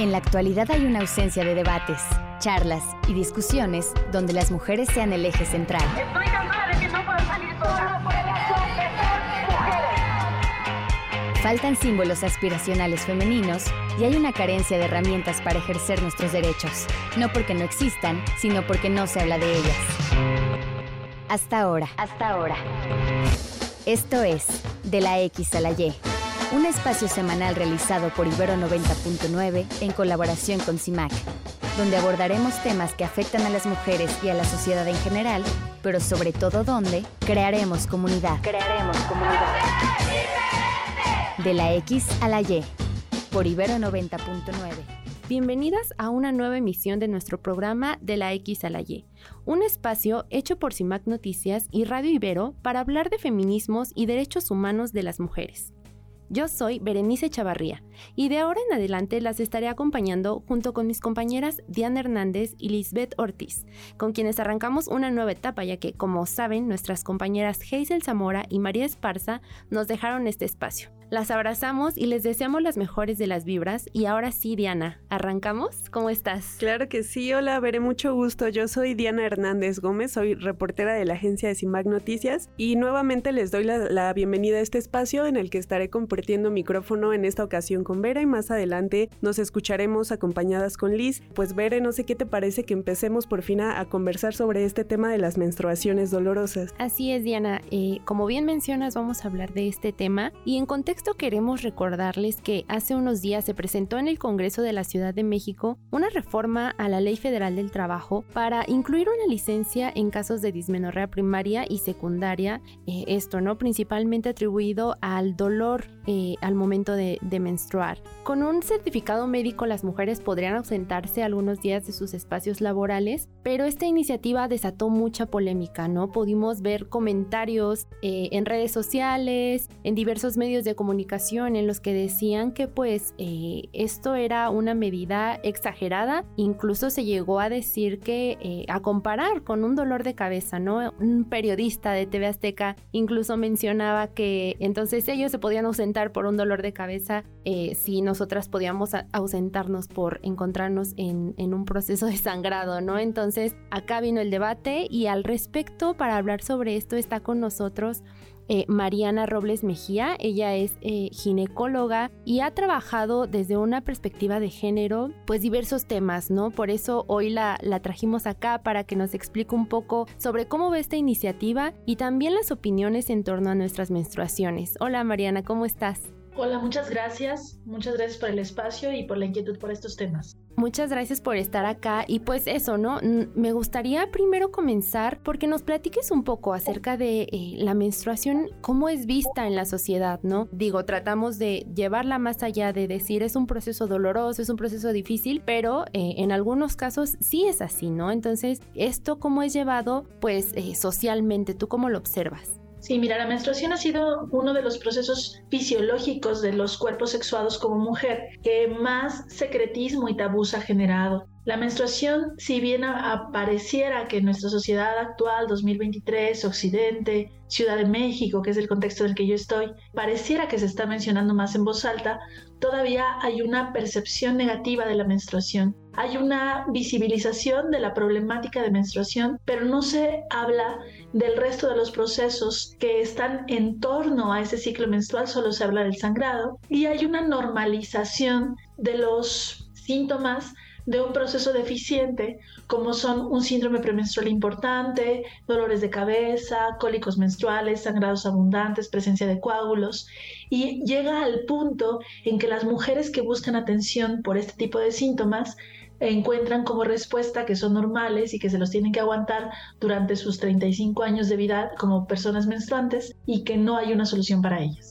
En la actualidad hay una ausencia de debates, charlas y discusiones donde las mujeres sean el eje central. Estoy cansada de que no puedo salir sola por el hecho de ser mujeres. Faltan símbolos aspiracionales femeninos y hay una carencia de herramientas para ejercer nuestros derechos, no porque no existan, sino porque no se habla de ellas. Hasta ahora. Hasta ahora. Esto es De la X a la Y, un espacio semanal realizado por Ibero 90.9 en colaboración con CIMAC, donde abordaremos temas que afectan a las mujeres y a la sociedad en general, pero sobre todo donde crearemos comunidad. Crearemos comunidad. De la X a la Y, por Ibero 90.9. Bienvenidas a una nueva emisión de nuestro programa de la X a la Y, un espacio hecho por CIMAC Noticias y Radio Ibero para hablar de feminismos y derechos humanos de las mujeres. Yo soy Berenice Chavarría y de ahora en adelante las estaré acompañando junto con mis compañeras Diana Hernández y Lisbeth Ortiz, con quienes arrancamos una nueva etapa ya que, como saben, nuestras compañeras Hazel Zamora y María Esparza nos dejaron este espacio. Las abrazamos y les deseamos las mejores de las vibras. Y ahora sí, Diana, ¿arrancamos? ¿Cómo estás? Claro que sí, hola, veré mucho gusto. Yo soy Diana Hernández Gómez, soy reportera de la agencia de CIMAC Noticias y nuevamente les doy la, la, bienvenida a este espacio en el que estaré compartiendo micrófono en esta ocasión con Vera y más adelante nos escucharemos acompañadas con Liz. Pues Vera, no sé qué te parece que empecemos por fin a, a conversar sobre este tema de las menstruaciones dolorosas. Así es, Diana. Eh, como bien mencionas, vamos a hablar de este tema y en contexto queremos recordarles que hace unos días se presentó en el Congreso de la Ciudad de México una reforma a la Ley Federal del Trabajo para incluir una licencia en casos de dismenorrea primaria y secundaria, eh, esto, ¿no? Principalmente atribuido al dolor eh, al momento de, de menstruar. Con un certificado médico las mujeres podrían ausentarse algunos días de sus espacios laborales, pero esta iniciativa desató mucha polémica, ¿no? Pudimos ver comentarios eh, en redes sociales, en diversos medios de comunicación, en los que decían que pues eh, esto era una medida exagerada, incluso se llegó a decir que eh, a comparar con un dolor de cabeza, ¿no? Un periodista de TV Azteca incluso mencionaba que entonces ellos se podían ausentar por un dolor de cabeza eh, si nosotras podíamos ausentarnos por encontrarnos en, en un proceso de sangrado, ¿no? Entonces acá vino el debate y al respecto para hablar sobre esto está con nosotros eh, Mariana Robles Mejía. Ella es eh, ginecóloga y ha trabajado desde una perspectiva de género, pues diversos temas, ¿no? Por eso hoy la, la trajimos acá para que nos explique un poco sobre cómo ve esta iniciativa y también las opiniones en torno a nuestras menstruaciones. Hola Mariana, ¿cómo estás? Hola, muchas gracias. Muchas gracias por el espacio y por la inquietud por estos temas. Muchas gracias por estar acá y pues eso, ¿no? Me gustaría primero comenzar porque nos platiques un poco acerca de eh, la menstruación, cómo es vista en la sociedad, ¿no? Digo, tratamos de llevarla más allá de decir es un proceso doloroso, es un proceso difícil, pero eh, en algunos casos sí es así, ¿no? Entonces, esto cómo es llevado pues eh, socialmente, ¿tú cómo lo observas? Sí, mira, la menstruación ha sido uno de los procesos fisiológicos de los cuerpos sexuados como mujer que más secretismo y tabús ha generado. La menstruación, si bien apareciera que en nuestra sociedad actual, 2023, Occidente, Ciudad de México, que es el contexto en el que yo estoy, pareciera que se está mencionando más en voz alta, todavía hay una percepción negativa de la menstruación. Hay una visibilización de la problemática de menstruación, pero no se habla del resto de los procesos que están en torno a ese ciclo menstrual, solo se habla del sangrado, y hay una normalización de los síntomas de un proceso deficiente, como son un síndrome premenstrual importante, dolores de cabeza, cólicos menstruales, sangrados abundantes, presencia de coágulos, y llega al punto en que las mujeres que buscan atención por este tipo de síntomas encuentran como respuesta que son normales y que se los tienen que aguantar durante sus 35 años de vida como personas menstruantes y que no hay una solución para ellas.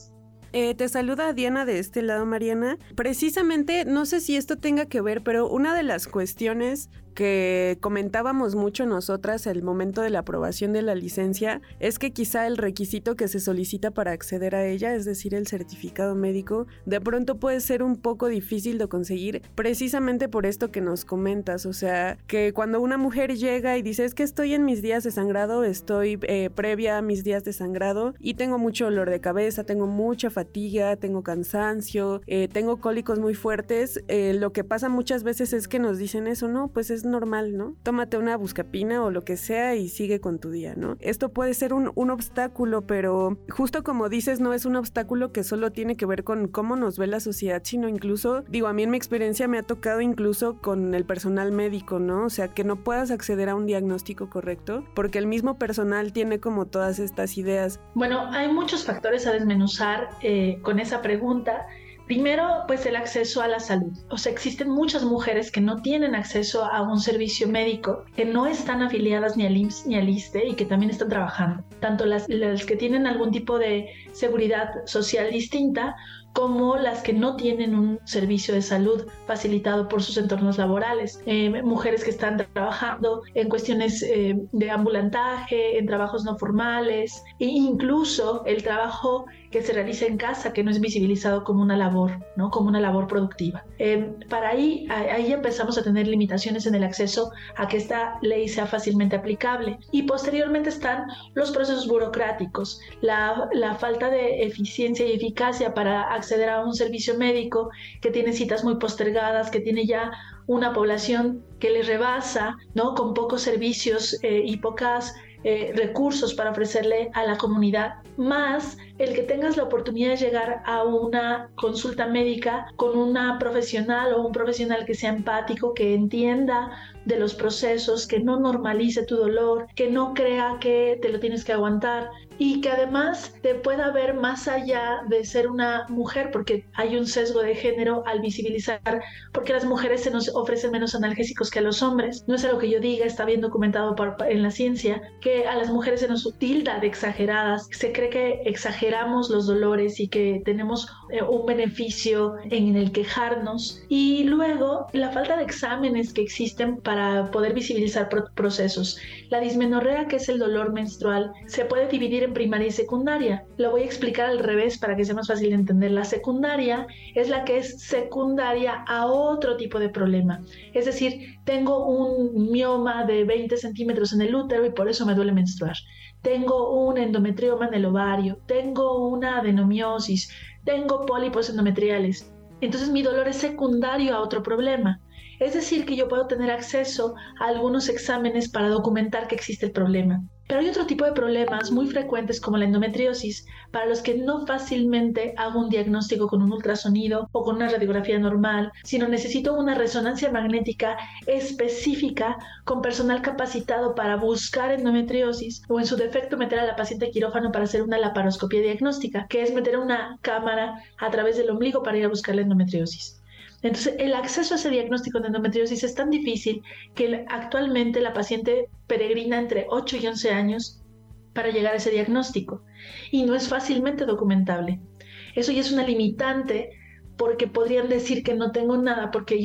Eh, te saluda Diana de este lado, Mariana. Precisamente, no sé si esto tenga que ver, pero una de las cuestiones que comentábamos mucho nosotras el momento de la aprobación de la licencia es que quizá el requisito que se solicita para acceder a ella, es decir, el certificado médico, de pronto puede ser un poco difícil de conseguir precisamente por esto que nos comentas, o sea, que cuando una mujer llega y dice es que estoy en mis días de sangrado, estoy eh, previa a mis días de sangrado y tengo mucho dolor de cabeza, tengo mucha fatiga, tengo cansancio, eh, tengo cólicos muy fuertes, eh, lo que pasa muchas veces es que nos dicen eso, no, pues es normal, ¿no? Tómate una buscapina o lo que sea y sigue con tu día, ¿no? Esto puede ser un, un obstáculo, pero justo como dices, no es un obstáculo que solo tiene que ver con cómo nos ve la sociedad, sino incluso, digo, a mí en mi experiencia me ha tocado incluso con el personal médico, ¿no? O sea, que no puedas acceder a un diagnóstico correcto porque el mismo personal tiene como todas estas ideas. Bueno, hay muchos factores a desmenuzar eh, con esa pregunta. Primero, pues el acceso a la salud. O sea, existen muchas mujeres que no tienen acceso a un servicio médico, que no están afiliadas ni al IMSS ni al ISTE y que también están trabajando. Tanto las, las que tienen algún tipo de seguridad social distinta como las que no tienen un servicio de salud facilitado por sus entornos laborales. Eh, mujeres que están trabajando en cuestiones eh, de ambulantaje, en trabajos no formales e incluso el trabajo que se realiza en casa, que no es visibilizado como una labor, ¿no? como una labor productiva. Eh, para ahí, ahí empezamos a tener limitaciones en el acceso a que esta ley sea fácilmente aplicable. Y posteriormente están los procesos burocráticos, la, la falta de eficiencia y eficacia para acceder a un servicio médico que tiene citas muy postergadas, que tiene ya una población que le rebasa, ¿no? Con pocos servicios eh, y pocas eh, recursos para ofrecerle a la comunidad, más el que tengas la oportunidad de llegar a una consulta médica con una profesional o un profesional que sea empático, que entienda de los procesos, que no normalice tu dolor, que no crea que te lo tienes que aguantar y que además te pueda ver más allá de ser una mujer, porque hay un sesgo de género al visibilizar, porque las mujeres se nos ofrecen menos analgésicos que a los hombres. No es algo que yo diga, está bien documentado en la ciencia, que a las mujeres se nos tilda de exageradas, se cree que exageramos los dolores y que tenemos eh, un beneficio en el quejarnos. Y luego la falta de exámenes que existen para poder visibilizar procesos. La dismenorrea, que es el dolor menstrual, se puede dividir en primaria y secundaria. Lo voy a explicar al revés para que sea más fácil de entender. La secundaria es la que es secundaria a otro tipo de problema. Es decir, tengo un mioma de 20 centímetros en el útero y por eso me duele menstruar. Tengo un endometrioma en el ovario, tengo una adenomiosis, tengo pólipos endometriales. Entonces mi dolor es secundario a otro problema. Es decir, que yo puedo tener acceso a algunos exámenes para documentar que existe el problema. Pero hay otro tipo de problemas muy frecuentes como la endometriosis, para los que no fácilmente hago un diagnóstico con un ultrasonido o con una radiografía normal, sino necesito una resonancia magnética específica con personal capacitado para buscar endometriosis o en su defecto meter a la paciente quirófano para hacer una laparoscopia diagnóstica, que es meter una cámara a través del ombligo para ir a buscar la endometriosis. Entonces, el acceso a ese diagnóstico de endometriosis es tan difícil que actualmente la paciente peregrina entre 8 y 11 años para llegar a ese diagnóstico y no es fácilmente documentable. Eso ya es una limitante porque podrían decir que no tengo nada porque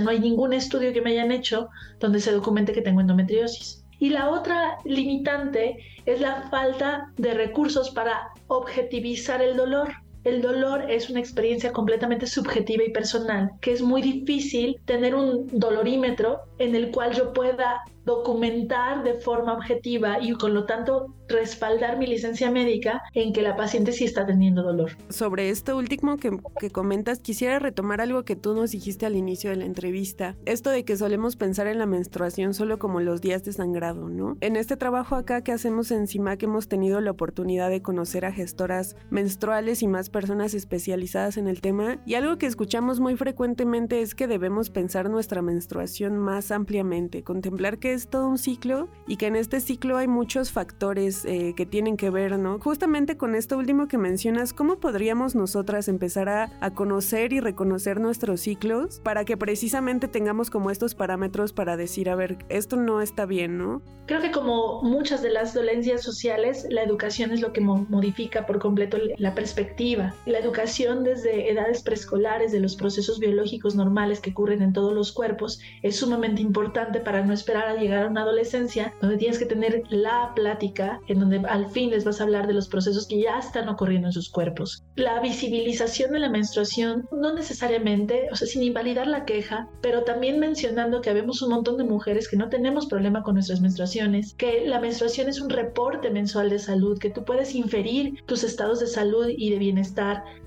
no hay ningún estudio que me hayan hecho donde se documente que tengo endometriosis. Y la otra limitante es la falta de recursos para objetivizar el dolor. El dolor es una experiencia completamente subjetiva y personal, que es muy difícil tener un dolorímetro en el cual yo pueda documentar de forma objetiva y con lo tanto respaldar mi licencia médica en que la paciente sí está teniendo dolor. Sobre esto último que, que, comentas, quisiera retomar algo que tú nos dijiste al inicio de la entrevista. Esto de que solemos pensar en la menstruación solo como los días de sangrado, ¿no? En este trabajo acá que hacemos en CIMAC hemos tenido la oportunidad de conocer a gestoras menstruales y más personas especializadas en el tema y algo que escuchamos muy frecuentemente es que debemos pensar nuestra menstruación más ampliamente, contemplar que es todo un ciclo y que en este ciclo hay muchos factores eh, que tienen que ver, ¿no? Justamente con esto último que mencionas, ¿cómo podríamos nosotras empezar a, a conocer y reconocer nuestros ciclos para que precisamente tengamos como estos parámetros para decir, a ver, esto no está bien, ¿no? Creo que como muchas de las dolencias sociales, la educación es lo que modifica por completo la perspectiva. La educación desde edades preescolares de los procesos biológicos normales que ocurren en todos los cuerpos es sumamente importante para no esperar a llegar a una adolescencia donde tienes que tener la plática en donde al fin les vas a hablar de los procesos que ya están ocurriendo en sus cuerpos. La visibilización de la menstruación no necesariamente, o sea, sin invalidar la queja, pero también mencionando que habemos un montón de mujeres que no tenemos problema con nuestras menstruaciones, que la menstruación es un reporte mensual de salud, que tú puedes inferir tus estados de salud y de bienestar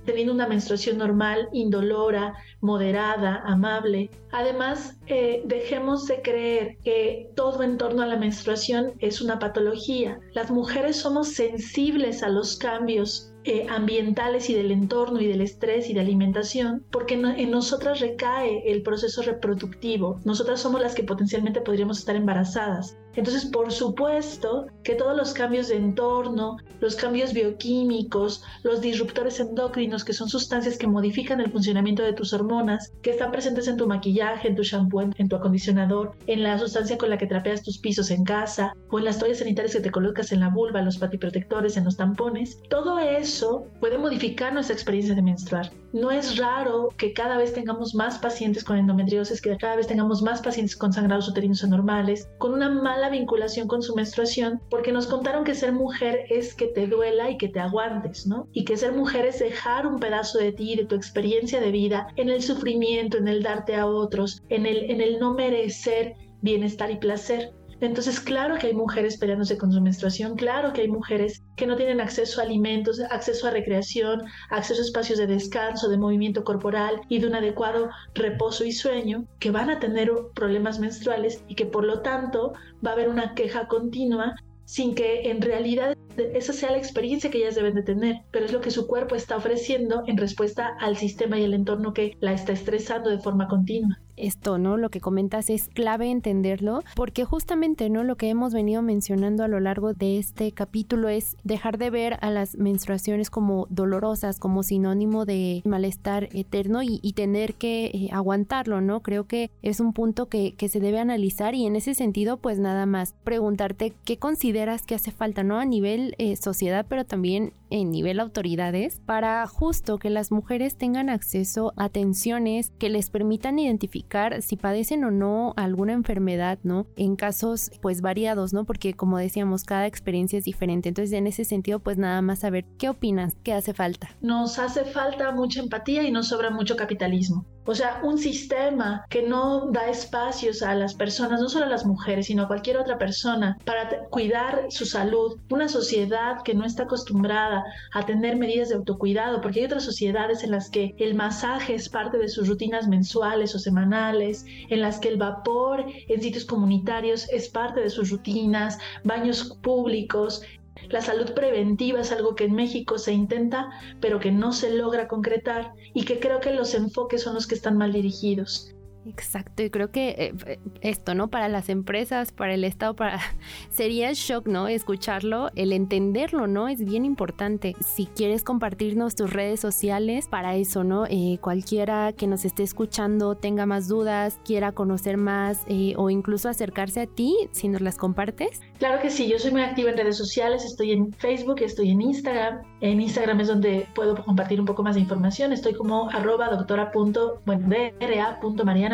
teniendo una menstruación normal, indolora, moderada, amable. Además, eh, dejemos de creer que todo en torno a la menstruación es una patología. Las mujeres somos sensibles a los cambios eh, ambientales y del entorno y del estrés y de alimentación, porque en nosotras recae el proceso reproductivo. Nosotras somos las que potencialmente podríamos estar embarazadas. Entonces, por supuesto que todos los cambios de entorno, los cambios bioquímicos, los disruptores endocrinos, que son sustancias que modifican el funcionamiento de tus hormonas, que están presentes en tu maquillaje, en tu shampoo, en tu acondicionador, en la sustancia con la que trapeas tus pisos en casa, o en las toallas sanitarias que te colocas en la vulva, en los patiprotectores, en los tampones, todo eso puede modificar nuestra experiencia de menstruar. No es raro que cada vez tengamos más pacientes con endometriosis, que cada vez tengamos más pacientes con sangrados uterinos anormales, con una mala vinculación con su menstruación, porque nos contaron que ser mujer es que te duela y que te aguantes, ¿no? Y que ser mujer es dejar un pedazo de ti, de tu experiencia de vida, en el sufrimiento, en el darte a otros, en el, en el no merecer bienestar y placer. Entonces, claro que hay mujeres peleándose con su menstruación, claro que hay mujeres que no tienen acceso a alimentos, acceso a recreación, acceso a espacios de descanso, de movimiento corporal y de un adecuado reposo y sueño, que van a tener problemas menstruales y que por lo tanto va a haber una queja continua sin que en realidad esa sea la experiencia que ellas deben de tener, pero es lo que su cuerpo está ofreciendo en respuesta al sistema y el entorno que la está estresando de forma continua esto, ¿no? Lo que comentas es clave entenderlo, porque justamente, ¿no? Lo que hemos venido mencionando a lo largo de este capítulo es dejar de ver a las menstruaciones como dolorosas, como sinónimo de malestar eterno y, tener que eh, aguantarlo, ¿no? Creo que es un punto que, que se debe analizar y en ese sentido, pues nada más preguntarte qué consideras que hace falta, ¿no? A nivel eh, sociedad, pero también en nivel autoridades, para justo que las mujeres tengan acceso a atenciones que les permitan identificar si padecen o no alguna enfermedad, ¿no? En casos pues variados, ¿no? Porque como decíamos, cada experiencia es diferente. Entonces, en ese sentido, pues nada más saber qué opinas, qué hace falta. Nos hace falta mucha empatía y nos sobra mucho capitalismo. O sea, un sistema que no da espacios a las personas, no solo a las mujeres, sino a cualquier otra persona, para cuidar su salud. Una sociedad que no está acostumbrada a tener medidas de autocuidado, porque hay otras sociedades en las que el masaje es parte de sus rutinas mensuales o semanales, en las que el vapor en sitios comunitarios es parte de sus rutinas, baños públicos, la salud preventiva es algo que en México se intenta, pero que no se logra concretar y que creo que los enfoques son los que están mal dirigidos. Exacto, y creo que eh, eh, esto, ¿no? Para las empresas, para el Estado, para sería el shock, ¿no? Escucharlo, el entenderlo, ¿no? Es bien importante. Si quieres compartirnos tus redes sociales, para eso, ¿no? Eh, cualquiera que nos esté escuchando tenga más dudas, quiera conocer más o incluso acercarse a ti, si nos las compartes. Claro que sí, yo soy muy activa en redes sociales, estoy en Facebook, estoy en Instagram. En Instagram es donde puedo compartir un poco más de información. Estoy como arroba doctora punto, bueno,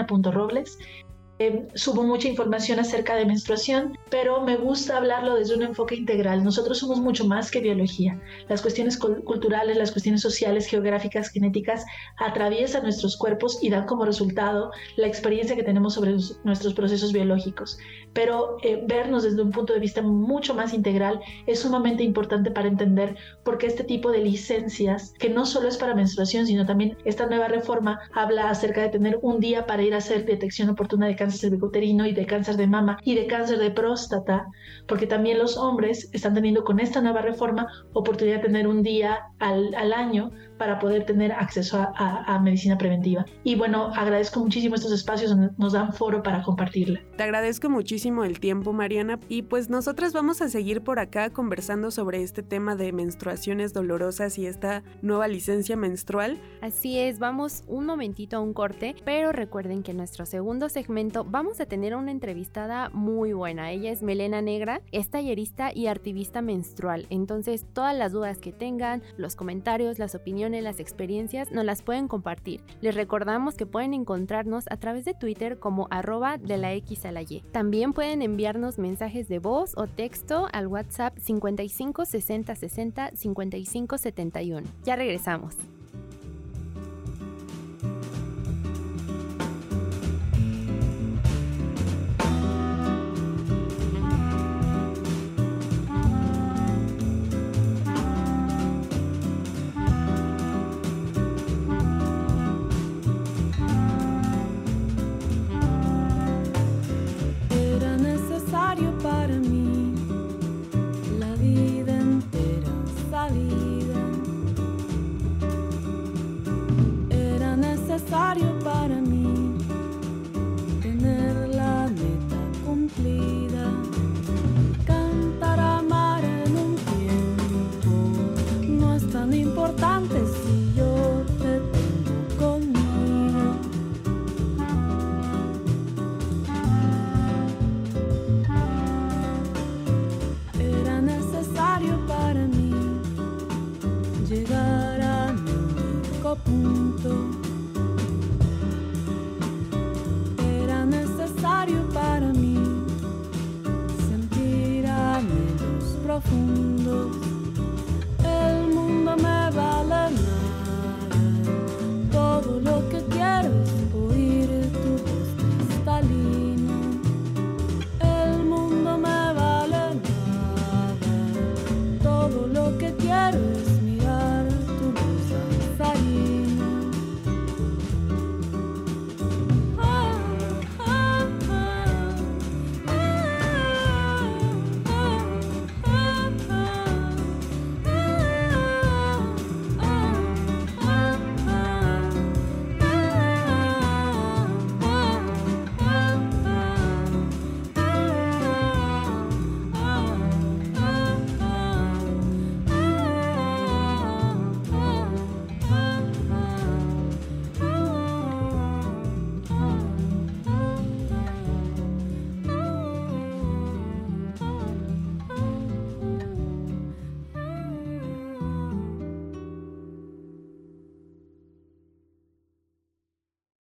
Robles Em, subo mucha información acerca de menstruación, pero me gusta hablarlo desde un enfoque integral. Nosotros somos mucho más que biología. Las cuestiones culturales, las cuestiones sociales, geográficas, genéticas atraviesan nuestros cuerpos y dan como resultado la experiencia que tenemos sobre nuestros procesos biológicos. Pero eh, vernos desde un punto de vista mucho más integral es sumamente importante para entender por qué este tipo de licencias, que no solo es para menstruación, sino también esta nueva reforma habla acerca de tener un día para ir a hacer detección oportuna de cáncer cervicuterino y de cáncer de mama y de cáncer de próstata, porque también los hombres están teniendo con esta nueva reforma oportunidad de tener un día al, al año para poder tener acceso a, medicina preventiva. Y bueno, agradezco muchísimo estos espacios donde nos dan foro para compartirla. Te agradezco muchísimo el tiempo, Mariana, y pues nosotras vamos a seguir por acá conversando sobre este tema de menstruaciones dolorosas y esta nueva licencia menstrual. Así es, vamos un momentito a un corte, pero recuerden que en nuestro segundo segmento vamos a tener una entrevistada muy buena. Ella es Melena Negra, es tallerista y activista menstrual. Entonces, todas las dudas que tengan, los comentarios, las opiniones, las experiencias, nos las pueden compartir. Les recordamos que pueden encontrarnos a través de Twitter como arroba de la X a la Y. También pueden enviarnos mensajes de voz o texto al WhatsApp 55 60 60 55 71. Ya regresamos. tan importante si yo te tengo conmigo? Era necesario para mí llegar a mi único punto.